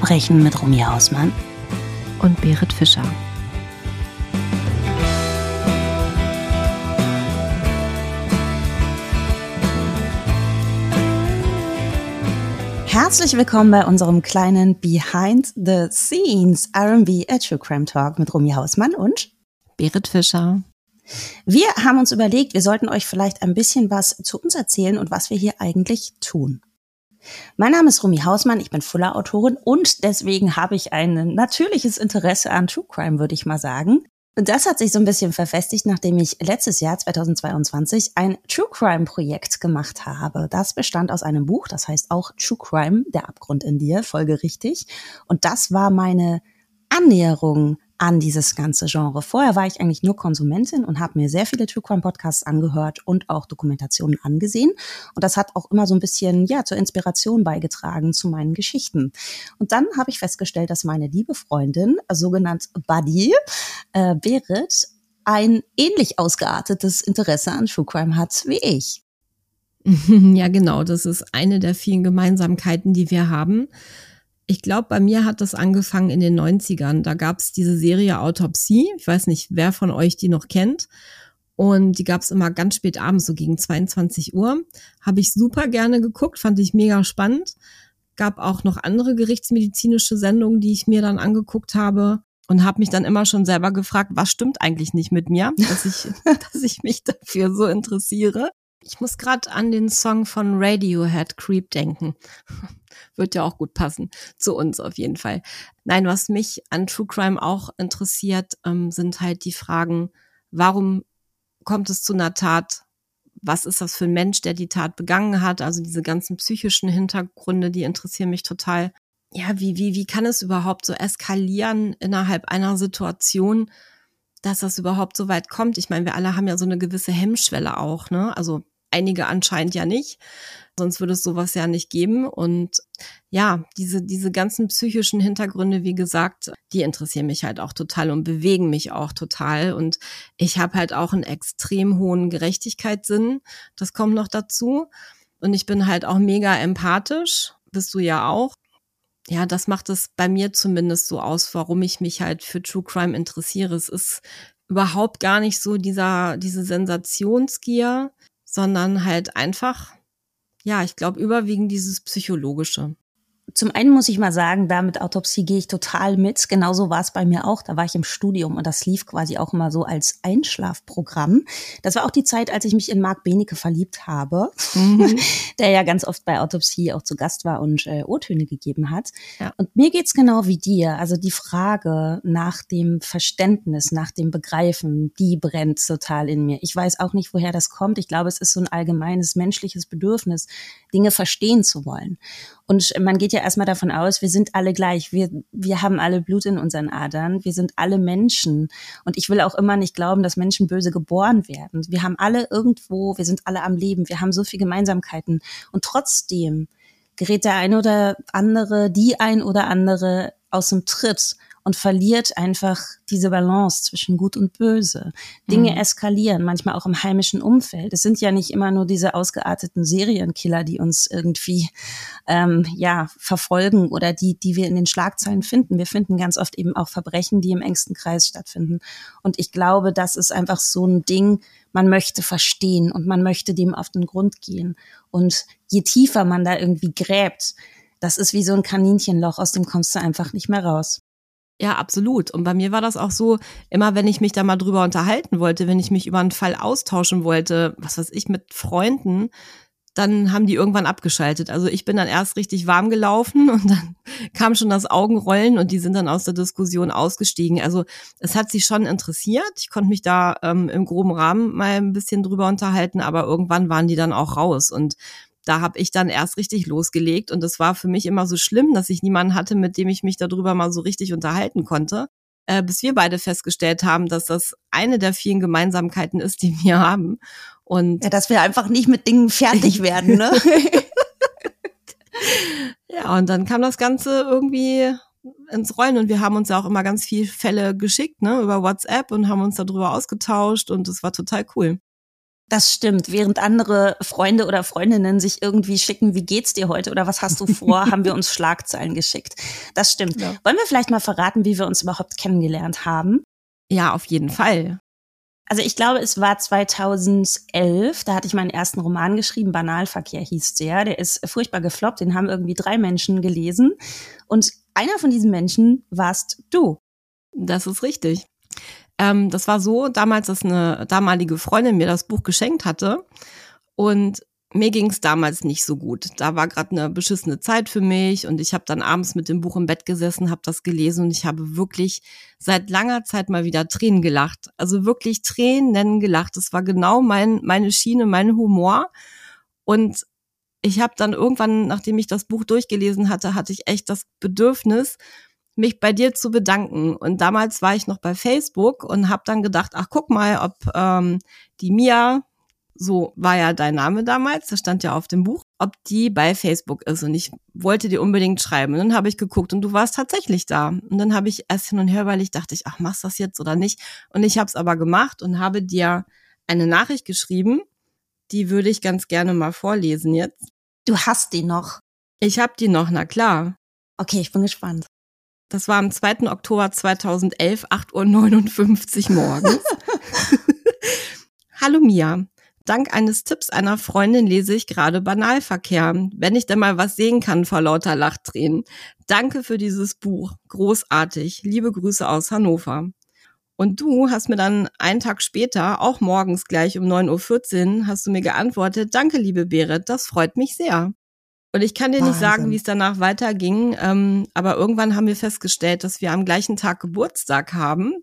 Verbrechen mit Romy Hausmann und Berit Fischer. Herzlich willkommen bei unserem kleinen Behind the Scenes R&B a True Crime Talk mit Romy Hausmann und Berit Fischer. Wir haben uns überlegt, wir sollten euch vielleicht ein bisschen was zu uns erzählen und was wir hier eigentlich tun. Mein Name ist Rumi Hausmann, ich bin Fuller-Autorin und deswegen habe ich ein natürliches Interesse an True Crime, würde ich mal sagen. Und das hat sich so ein bisschen verfestigt, nachdem ich letztes Jahr 2022 ein True Crime Projekt gemacht habe. Das bestand aus einem Buch, das heißt auch True Crime, der Abgrund in dir, folgerichtig. Und das war meine Annäherung an dieses ganze Genre. Vorher war ich eigentlich nur Konsumentin und habe mir sehr viele True Crime Podcasts angehört und auch Dokumentationen angesehen. Und das hat auch immer so ein bisschen ja zur Inspiration beigetragen zu meinen Geschichten. Und dann habe ich festgestellt, dass meine liebe Freundin, sogenannt Buddy, äh, Berit, ein ähnlich ausgeartetes Interesse an True Crime hat wie ich. Ja, genau. Das ist eine der vielen Gemeinsamkeiten, die wir haben. Ich glaube, bei mir hat das angefangen in den 90ern. Da gab es diese Serie Autopsie. Ich weiß nicht, wer von euch die noch kennt. Und die gab es immer ganz spät abends, so gegen 22 Uhr. Habe ich super gerne geguckt, fand ich mega spannend. Gab auch noch andere gerichtsmedizinische Sendungen, die ich mir dann angeguckt habe und habe mich dann immer schon selber gefragt, was stimmt eigentlich nicht mit mir, dass ich, dass ich mich dafür so interessiere. Ich muss gerade an den Song von Radiohead Creep denken. Wird ja auch gut passen. Zu uns auf jeden Fall. Nein, was mich an True Crime auch interessiert, ähm, sind halt die Fragen, warum kommt es zu einer Tat? Was ist das für ein Mensch, der die Tat begangen hat? Also diese ganzen psychischen Hintergründe, die interessieren mich total. Ja, wie, wie, wie kann es überhaupt so eskalieren innerhalb einer Situation, dass das überhaupt so weit kommt? Ich meine, wir alle haben ja so eine gewisse Hemmschwelle auch, ne? Also einige anscheinend ja nicht. Sonst würde es sowas ja nicht geben. Und ja, diese, diese ganzen psychischen Hintergründe, wie gesagt, die interessieren mich halt auch total und bewegen mich auch total. Und ich habe halt auch einen extrem hohen Gerechtigkeitssinn. Das kommt noch dazu. Und ich bin halt auch mega empathisch. Bist du ja auch. Ja, das macht es bei mir zumindest so aus, warum ich mich halt für True Crime interessiere. Es ist überhaupt gar nicht so dieser, diese Sensationsgier, sondern halt einfach, ja, ich glaube, überwiegend dieses Psychologische. Zum einen muss ich mal sagen, da mit Autopsie gehe ich total mit. Genauso war es bei mir auch. Da war ich im Studium und das lief quasi auch immer so als Einschlafprogramm. Das war auch die Zeit, als ich mich in Marc Benecke verliebt habe, mhm. der ja ganz oft bei Autopsie auch zu Gast war und äh, O-Töne gegeben hat. Ja. Und mir geht's genau wie dir. Also die Frage nach dem Verständnis, nach dem Begreifen, die brennt total in mir. Ich weiß auch nicht, woher das kommt. Ich glaube, es ist so ein allgemeines menschliches Bedürfnis, Dinge verstehen zu wollen. Und man geht ja erstmal davon aus, wir sind alle gleich. Wir, wir haben alle Blut in unseren Adern. Wir sind alle Menschen. Und ich will auch immer nicht glauben, dass Menschen böse geboren werden. Wir haben alle irgendwo, wir sind alle am Leben. Wir haben so viele Gemeinsamkeiten. Und trotzdem gerät der ein oder andere, die ein oder andere aus dem Tritt und verliert einfach diese Balance zwischen Gut und Böse. Dinge mhm. eskalieren, manchmal auch im heimischen Umfeld. Es sind ja nicht immer nur diese ausgearteten Serienkiller, die uns irgendwie ähm, ja verfolgen oder die, die wir in den Schlagzeilen finden. Wir finden ganz oft eben auch Verbrechen, die im engsten Kreis stattfinden. Und ich glaube, das ist einfach so ein Ding, man möchte verstehen und man möchte dem auf den Grund gehen. Und je tiefer man da irgendwie gräbt, das ist wie so ein Kaninchenloch, aus dem kommst du einfach nicht mehr raus. Ja, absolut. Und bei mir war das auch so, immer wenn ich mich da mal drüber unterhalten wollte, wenn ich mich über einen Fall austauschen wollte, was weiß ich, mit Freunden, dann haben die irgendwann abgeschaltet. Also ich bin dann erst richtig warm gelaufen und dann kam schon das Augenrollen und die sind dann aus der Diskussion ausgestiegen. Also es hat sie schon interessiert. Ich konnte mich da ähm, im groben Rahmen mal ein bisschen drüber unterhalten, aber irgendwann waren die dann auch raus. Und da habe ich dann erst richtig losgelegt und es war für mich immer so schlimm, dass ich niemanden hatte, mit dem ich mich darüber mal so richtig unterhalten konnte, äh, bis wir beide festgestellt haben, dass das eine der vielen Gemeinsamkeiten ist, die wir haben. Und ja, dass wir einfach nicht mit Dingen fertig werden, ne? ja, und dann kam das Ganze irgendwie ins Rollen und wir haben uns ja auch immer ganz viele Fälle geschickt, ne, über WhatsApp und haben uns darüber ausgetauscht und es war total cool. Das stimmt. Während andere Freunde oder Freundinnen sich irgendwie schicken, wie geht's dir heute oder was hast du vor, haben wir uns Schlagzeilen geschickt. Das stimmt. Ja. Wollen wir vielleicht mal verraten, wie wir uns überhaupt kennengelernt haben? Ja, auf jeden Fall. Also ich glaube, es war 2011, da hatte ich meinen ersten Roman geschrieben, Banalverkehr hieß der. Der ist furchtbar gefloppt, den haben irgendwie drei Menschen gelesen. Und einer von diesen Menschen warst du. Das ist richtig. Ähm, das war so damals, dass eine damalige Freundin mir das Buch geschenkt hatte. Und mir ging es damals nicht so gut. Da war gerade eine beschissene Zeit für mich und ich habe dann abends mit dem Buch im Bett gesessen, habe das gelesen und ich habe wirklich seit langer Zeit mal wieder Tränen gelacht. Also wirklich Tränen gelacht. Das war genau mein meine Schiene, mein Humor und ich habe dann irgendwann, nachdem ich das Buch durchgelesen hatte, hatte ich echt das Bedürfnis, mich bei dir zu bedanken. Und damals war ich noch bei Facebook und habe dann gedacht, ach guck mal, ob ähm, die Mia, so war ja dein Name damals, das stand ja auf dem Buch, ob die bei Facebook ist. Und ich wollte dir unbedingt schreiben. Und dann habe ich geguckt und du warst tatsächlich da. Und dann habe ich erst hin und her, weil ich dachte, ach, machst das jetzt oder nicht? Und ich habe es aber gemacht und habe dir eine Nachricht geschrieben. Die würde ich ganz gerne mal vorlesen jetzt. Du hast die noch. Ich habe die noch, na klar. Okay, ich bin gespannt. Das war am 2. Oktober 2011, 8.59 Uhr morgens. Hallo Mia. Dank eines Tipps einer Freundin lese ich gerade Banalverkehr, wenn ich denn mal was sehen kann vor lauter Lachtränen. Danke für dieses Buch. Großartig. Liebe Grüße aus Hannover. Und du hast mir dann einen Tag später, auch morgens gleich um 9.14 Uhr, hast du mir geantwortet, danke liebe Berit, das freut mich sehr. Und ich kann dir Wahnsinn. nicht sagen, wie es danach weiterging, ähm, aber irgendwann haben wir festgestellt, dass wir am gleichen Tag Geburtstag haben.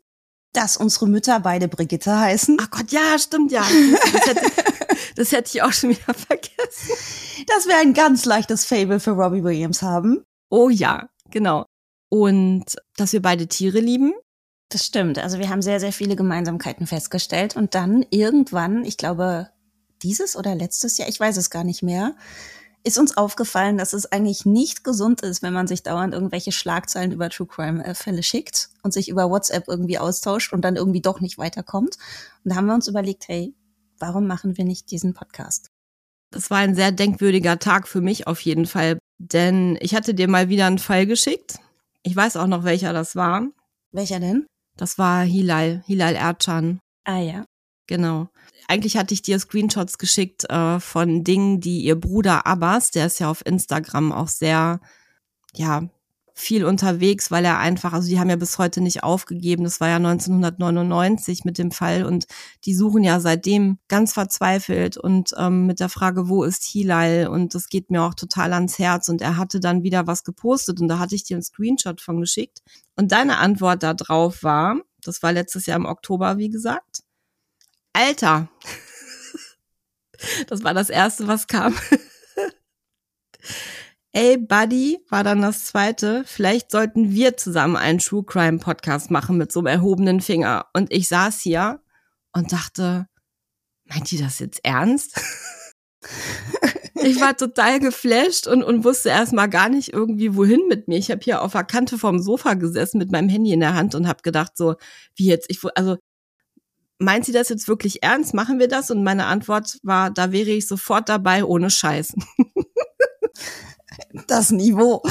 Dass unsere Mütter beide Brigitte heißen. Ach Gott, ja, stimmt ja. Das hätte, das hätte ich auch schon wieder vergessen. Dass wir ein ganz leichtes Fable für Robbie Williams haben. Oh ja, genau. Und dass wir beide Tiere lieben. Das stimmt. Also wir haben sehr, sehr viele Gemeinsamkeiten festgestellt. Und dann irgendwann, ich glaube, dieses oder letztes Jahr, ich weiß es gar nicht mehr, ist uns aufgefallen, dass es eigentlich nicht gesund ist, wenn man sich dauernd irgendwelche Schlagzeilen über True Crime Fälle schickt und sich über WhatsApp irgendwie austauscht und dann irgendwie doch nicht weiterkommt. Und da haben wir uns überlegt, hey, warum machen wir nicht diesen Podcast? Das war ein sehr denkwürdiger Tag für mich auf jeden Fall, denn ich hatte dir mal wieder einen Fall geschickt. Ich weiß auch noch, welcher das war. Welcher denn? Das war Hilal, Hilal Ercan. Ah ja. Genau eigentlich hatte ich dir Screenshots geschickt äh, von Dingen, die ihr Bruder Abbas, der ist ja auf Instagram auch sehr, ja, viel unterwegs, weil er einfach, also die haben ja bis heute nicht aufgegeben. Das war ja 1999 mit dem Fall und die suchen ja seitdem ganz verzweifelt und ähm, mit der Frage, wo ist Hilal? Und das geht mir auch total ans Herz. Und er hatte dann wieder was gepostet und da hatte ich dir einen Screenshot von geschickt. Und deine Antwort da drauf war, das war letztes Jahr im Oktober, wie gesagt, Alter. Das war das erste, was kam. Ey, Buddy war dann das zweite. Vielleicht sollten wir zusammen einen True Crime Podcast machen mit so einem erhobenen Finger. Und ich saß hier und dachte, meint die das jetzt ernst? ich war total geflasht und, und wusste erstmal gar nicht irgendwie, wohin mit mir. Ich habe hier auf der Kante vom Sofa gesessen mit meinem Handy in der Hand und habe gedacht, so, wie jetzt, ich, also meint sie das jetzt wirklich ernst? Machen wir das? Und meine Antwort war, da wäre ich sofort dabei, ohne Scheiß. Das Niveau.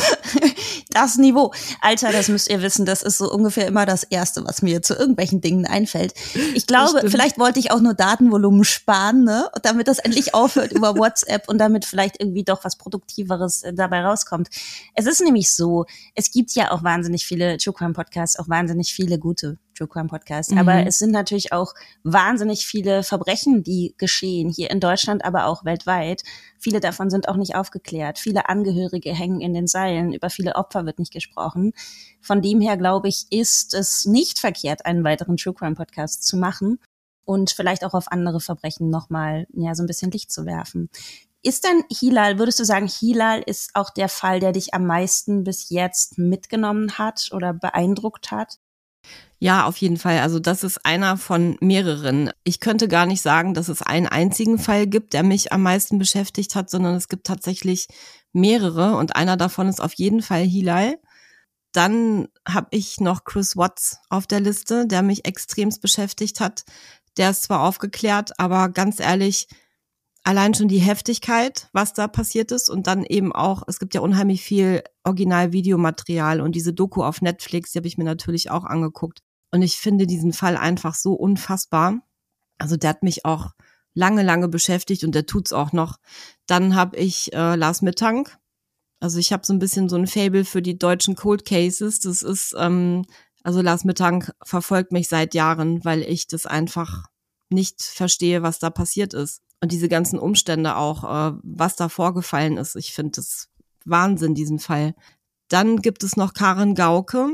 Das Niveau. Alter, das müsst ihr wissen, das ist so ungefähr immer das Erste, was mir zu irgendwelchen Dingen einfällt. Ich glaube, vielleicht wollte ich auch nur Datenvolumen sparen, ne? damit das endlich aufhört über WhatsApp und damit vielleicht irgendwie doch was Produktiveres äh, dabei rauskommt. Es ist nämlich so, es gibt ja auch wahnsinnig viele True Crime Podcasts, auch wahnsinnig viele gute True Crime Podcast. Mhm. Aber es sind natürlich auch wahnsinnig viele Verbrechen, die geschehen, hier in Deutschland, aber auch weltweit. Viele davon sind auch nicht aufgeklärt. Viele Angehörige hängen in den Seilen. Über viele Opfer wird nicht gesprochen. Von dem her, glaube ich, ist es nicht verkehrt, einen weiteren True Crime Podcast zu machen und vielleicht auch auf andere Verbrechen nochmal, ja, so ein bisschen Licht zu werfen. Ist denn Hilal, würdest du sagen, Hilal ist auch der Fall, der dich am meisten bis jetzt mitgenommen hat oder beeindruckt hat? Ja, auf jeden Fall. Also das ist einer von mehreren. Ich könnte gar nicht sagen, dass es einen einzigen Fall gibt, der mich am meisten beschäftigt hat, sondern es gibt tatsächlich mehrere und einer davon ist auf jeden Fall Hilal. Dann habe ich noch Chris Watts auf der Liste, der mich extremst beschäftigt hat. Der ist zwar aufgeklärt, aber ganz ehrlich, allein schon die Heftigkeit, was da passiert ist und dann eben auch, es gibt ja unheimlich viel Original-Videomaterial und diese Doku auf Netflix, die habe ich mir natürlich auch angeguckt. Und ich finde diesen Fall einfach so unfassbar. Also der hat mich auch lange, lange beschäftigt und der tut's auch noch. Dann habe ich äh, Lars Mittank. Also ich habe so ein bisschen so ein Fable für die deutschen Cold Cases. Das ist, ähm, also Lars Mittank verfolgt mich seit Jahren, weil ich das einfach nicht verstehe, was da passiert ist und diese ganzen Umstände auch, äh, was da vorgefallen ist. Ich finde das Wahnsinn, diesen Fall. Dann gibt es noch Karin Gauke.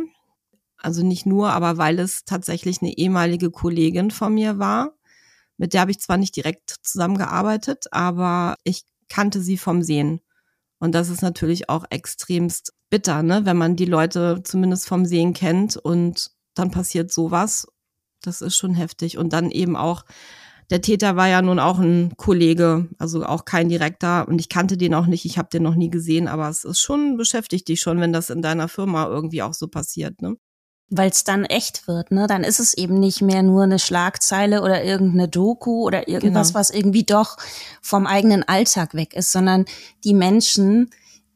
Also nicht nur, aber weil es tatsächlich eine ehemalige Kollegin von mir war. Mit der habe ich zwar nicht direkt zusammengearbeitet, aber ich kannte sie vom Sehen. Und das ist natürlich auch extremst bitter, ne? wenn man die Leute zumindest vom Sehen kennt und dann passiert sowas. Das ist schon heftig. Und dann eben auch der Täter war ja nun auch ein Kollege, also auch kein Direktor und ich kannte den auch nicht, ich habe den noch nie gesehen, aber es ist schon beschäftigt dich schon, wenn das in deiner Firma irgendwie auch so passiert, ne? Weil es dann echt wird, ne? Dann ist es eben nicht mehr nur eine Schlagzeile oder irgendeine Doku oder irgendwas, genau. was irgendwie doch vom eigenen Alltag weg ist, sondern die Menschen,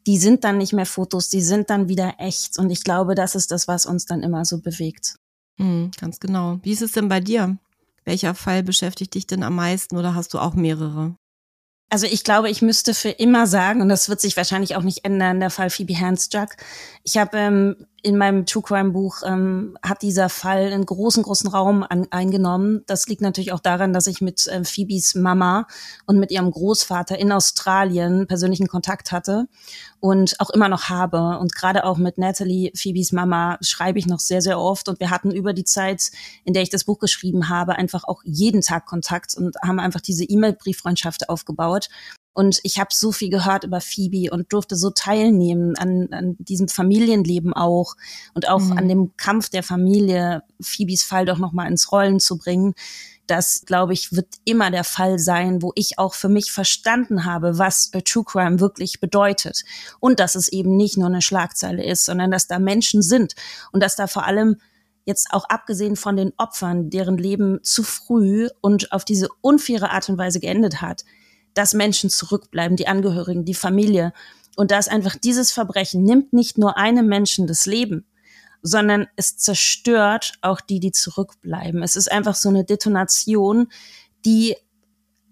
die sind dann nicht mehr Fotos, die sind dann wieder echt. Und ich glaube, das ist das, was uns dann immer so bewegt. Mhm, ganz genau. Wie ist es denn bei dir? Welcher Fall beschäftigt dich denn am meisten oder hast du auch mehrere? Also ich glaube, ich müsste für immer sagen, und das wird sich wahrscheinlich auch nicht ändern, der Fall Phoebe Hansjuck. Ich habe ähm, in meinem True Crime Buch ähm, hat dieser Fall einen großen, großen Raum an, eingenommen. Das liegt natürlich auch daran, dass ich mit äh, Phoebes Mama und mit ihrem Großvater in Australien persönlichen Kontakt hatte und auch immer noch habe. Und gerade auch mit Natalie, Phoebes Mama, schreibe ich noch sehr, sehr oft. Und wir hatten über die Zeit, in der ich das Buch geschrieben habe, einfach auch jeden Tag Kontakt und haben einfach diese E-Mail-Brieffreundschaft aufgebaut. Und ich habe so viel gehört über Phoebe und durfte so teilnehmen an, an diesem Familienleben auch und auch mhm. an dem Kampf der Familie, Phoebes Fall doch nochmal ins Rollen zu bringen. Das, glaube ich, wird immer der Fall sein, wo ich auch für mich verstanden habe, was True Crime wirklich bedeutet. Und dass es eben nicht nur eine Schlagzeile ist, sondern dass da Menschen sind und dass da vor allem jetzt auch abgesehen von den Opfern, deren Leben zu früh und auf diese unfaire Art und Weise geendet hat, dass Menschen zurückbleiben, die Angehörigen, die Familie. Und dass einfach dieses Verbrechen nimmt nicht nur einem Menschen das Leben, sondern es zerstört auch die, die zurückbleiben. Es ist einfach so eine Detonation, die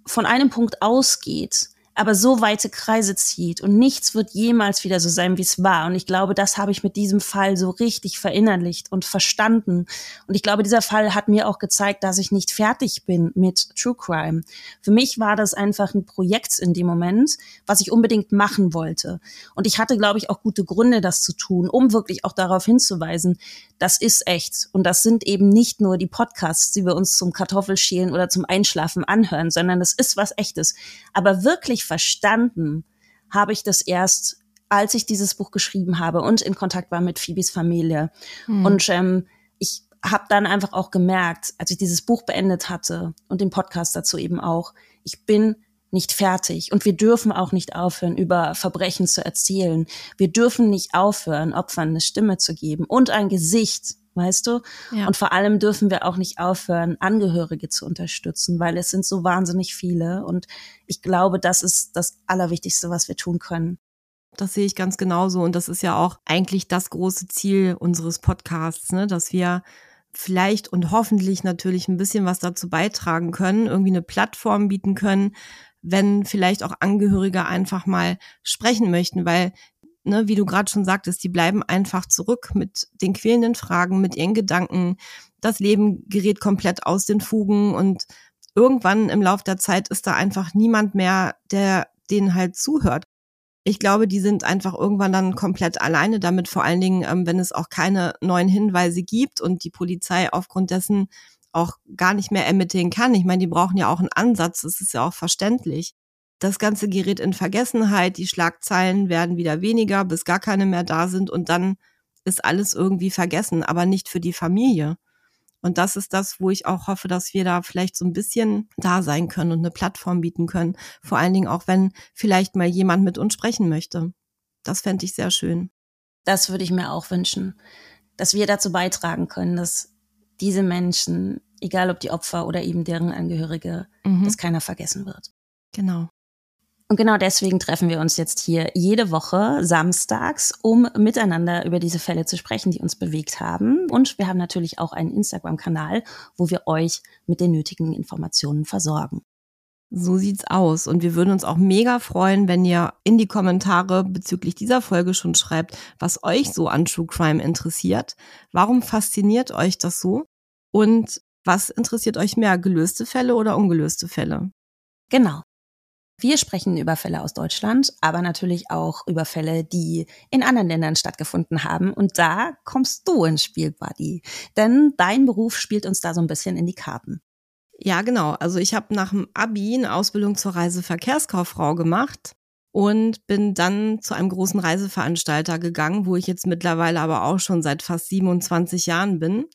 von einem Punkt ausgeht aber so weite Kreise zieht und nichts wird jemals wieder so sein, wie es war. Und ich glaube, das habe ich mit diesem Fall so richtig verinnerlicht und verstanden. Und ich glaube, dieser Fall hat mir auch gezeigt, dass ich nicht fertig bin mit True Crime. Für mich war das einfach ein Projekt in dem Moment, was ich unbedingt machen wollte. Und ich hatte, glaube ich, auch gute Gründe, das zu tun, um wirklich auch darauf hinzuweisen, das ist echt. Und das sind eben nicht nur die Podcasts, die wir uns zum Kartoffelschälen oder zum Einschlafen anhören, sondern das ist was echtes. Aber wirklich verstanden habe ich das erst, als ich dieses Buch geschrieben habe und in Kontakt war mit Phoebes Familie. Hm. Und ähm, ich habe dann einfach auch gemerkt, als ich dieses Buch beendet hatte und den Podcast dazu eben auch, ich bin nicht fertig und wir dürfen auch nicht aufhören, über Verbrechen zu erzählen. Wir dürfen nicht aufhören, Opfern eine Stimme zu geben und ein Gesicht weißt du? Ja. Und vor allem dürfen wir auch nicht aufhören, Angehörige zu unterstützen, weil es sind so wahnsinnig viele. Und ich glaube, das ist das Allerwichtigste, was wir tun können. Das sehe ich ganz genauso. Und das ist ja auch eigentlich das große Ziel unseres Podcasts, ne? dass wir vielleicht und hoffentlich natürlich ein bisschen was dazu beitragen können, irgendwie eine Plattform bieten können, wenn vielleicht auch Angehörige einfach mal sprechen möchten, weil ne, wie du gerade schon sagtest, die bleiben einfach zurück mit den quälenden Fragen, mit ihren Gedanken. Das Leben gerät komplett aus den Fugen und irgendwann im Lauf der Zeit ist da einfach niemand mehr, der denen halt zuhört. Ich glaube, die sind einfach irgendwann dann komplett alleine damit, vor allen Dingen, ähm, wenn es auch keine neuen Hinweise gibt und die Polizei aufgrund dessen auch gar nicht mehr ermitteln kann. Ich meine, die brauchen ja auch einen Ansatz, das ist ja auch verständlich. Das Ganze gerät in Vergessenheit, die Schlagzeilen werden wieder weniger, bis gar keine mehr da sind und dann ist alles irgendwie vergessen, aber nicht für die Familie. Und das ist das, wo ich auch hoffe, dass wir da vielleicht so ein bisschen da sein können und eine Plattform bieten können. Vor allen Dingen auch, wenn vielleicht mal jemand mit uns sprechen möchte. Das fände ich sehr schön. Das würde ich mir auch wünschen, dass wir dazu beitragen können, dass diese Menschen, egal ob die Opfer oder eben deren Angehörige, mhm. dass keiner vergessen wird. Genau. Und genau deswegen treffen wir uns jetzt hier jede Woche samstags, um miteinander über diese Fälle zu sprechen, die uns bewegt haben. Und wir haben natürlich auch einen Instagram-Kanal, wo wir euch mit den nötigen Informationen versorgen. So sieht's aus. Und wir würden uns auch mega freuen, wenn ihr in die Kommentare bezüglich dieser Folge schon schreibt, was euch so an True Crime interessiert. Warum fasziniert euch das so? Und was interessiert euch mehr, gelöste Fälle oder ungelöste Fälle? Genau. Wir sprechen über Fälle aus Deutschland, aber natürlich auch über Fälle, die in anderen Ländern stattgefunden haben. Und da kommst du ins Spiel, Buddy. Denn dein Beruf spielt uns da so ein bisschen in die Karten. Ja, genau. Also ich habe nach dem Abi eine Ausbildung zur Reiseverkehrskauffrau gemacht und bin dann zu einem großen Reiseveranstalter gegangen, wo ich jetzt mittlerweile aber auch schon seit fast 27 Jahren bin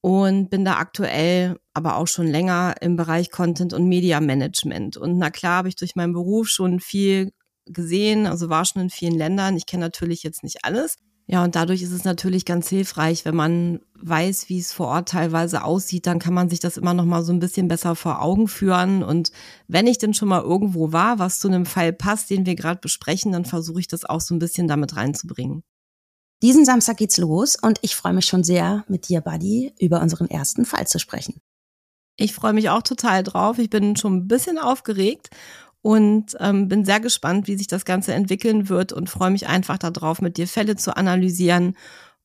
und bin da aktuell aber auch schon länger im Bereich Content und Media Management. Und na klar habe ich durch meinen Beruf schon viel gesehen, also war schon in vielen Ländern. Ich kenne natürlich jetzt nicht alles. Ja, und dadurch ist es natürlich ganz hilfreich, wenn man weiß, wie es vor Ort teilweise aussieht, dann kann man sich das immer noch mal so ein bisschen besser vor Augen führen. Und wenn ich denn schon mal irgendwo war, was zu einem Fall passt, den wir gerade besprechen, dann versuche ich das auch so ein bisschen damit reinzubringen. Diesen Samstag geht's los und ich freue mich schon sehr, mit dir, Buddy, über unseren ersten Fall zu sprechen. Ich freue mich auch total drauf. Ich bin schon ein bisschen aufgeregt und ähm, bin sehr gespannt, wie sich das Ganze entwickeln wird und freue mich einfach darauf, mit dir Fälle zu analysieren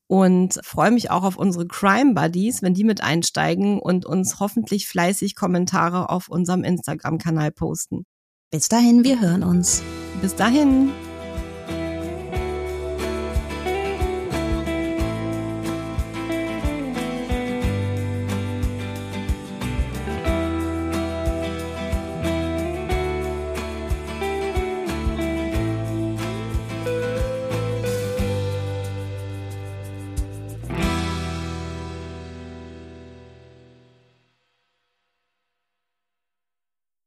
und freue mich auch auf unsere Crime Buddies, wenn die mit einsteigen und uns hoffentlich fleißig Kommentare auf unserem Instagram-Kanal posten. Bis dahin, wir hören uns. Bis dahin.